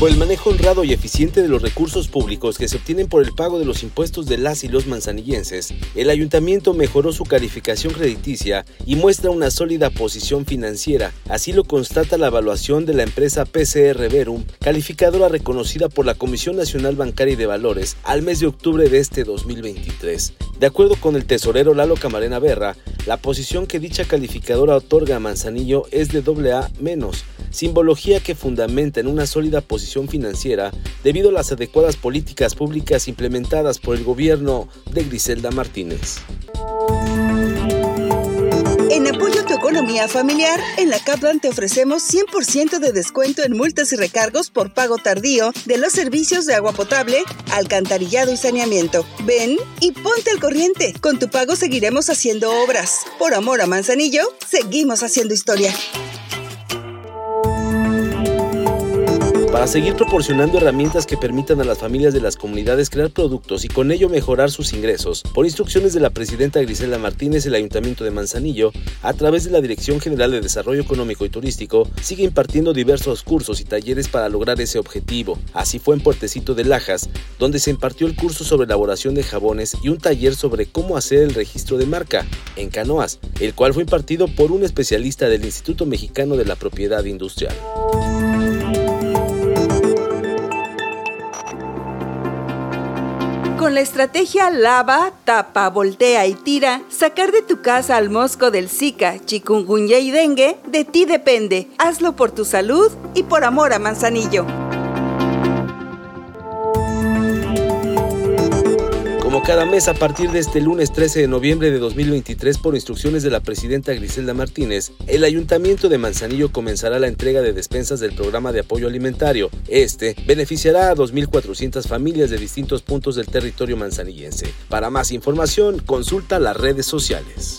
Por el manejo honrado y eficiente de los recursos públicos que se obtienen por el pago de los impuestos de las y los manzanillenses, el ayuntamiento mejoró su calificación crediticia y muestra una sólida posición financiera. Así lo constata la evaluación de la empresa PCR Verum, calificadora reconocida por la Comisión Nacional Bancaria y de Valores al mes de octubre de este 2023. De acuerdo con el tesorero Lalo Camarena Berra, la posición que dicha calificadora otorga a Manzanillo es de AA menos simbología que fundamenta en una sólida posición financiera debido a las adecuadas políticas públicas implementadas por el gobierno de Griselda Martínez. En apoyo a tu economía familiar, en la Kaplan te ofrecemos 100% de descuento en multas y recargos por pago tardío de los servicios de agua potable, alcantarillado y saneamiento. Ven y ponte al corriente. Con tu pago seguiremos haciendo obras. Por amor a Manzanillo, seguimos haciendo historia. Para seguir proporcionando herramientas que permitan a las familias de las comunidades crear productos y con ello mejorar sus ingresos. Por instrucciones de la presidenta Grisela Martínez, el Ayuntamiento de Manzanillo, a través de la Dirección General de Desarrollo Económico y Turístico, sigue impartiendo diversos cursos y talleres para lograr ese objetivo. Así fue en Puertecito de Lajas, donde se impartió el curso sobre elaboración de jabones y un taller sobre cómo hacer el registro de marca en canoas, el cual fue impartido por un especialista del Instituto Mexicano de la Propiedad Industrial. Con la estrategia lava, tapa, voltea y tira, sacar de tu casa al mosco del Zika, chikungunya y dengue, de ti depende. Hazlo por tu salud y por amor a Manzanillo. Cada mes a partir de este lunes 13 de noviembre de 2023 por instrucciones de la presidenta Griselda Martínez, el Ayuntamiento de Manzanillo comenzará la entrega de despensas del programa de apoyo alimentario. Este beneficiará a 2.400 familias de distintos puntos del territorio manzanillense. Para más información, consulta las redes sociales.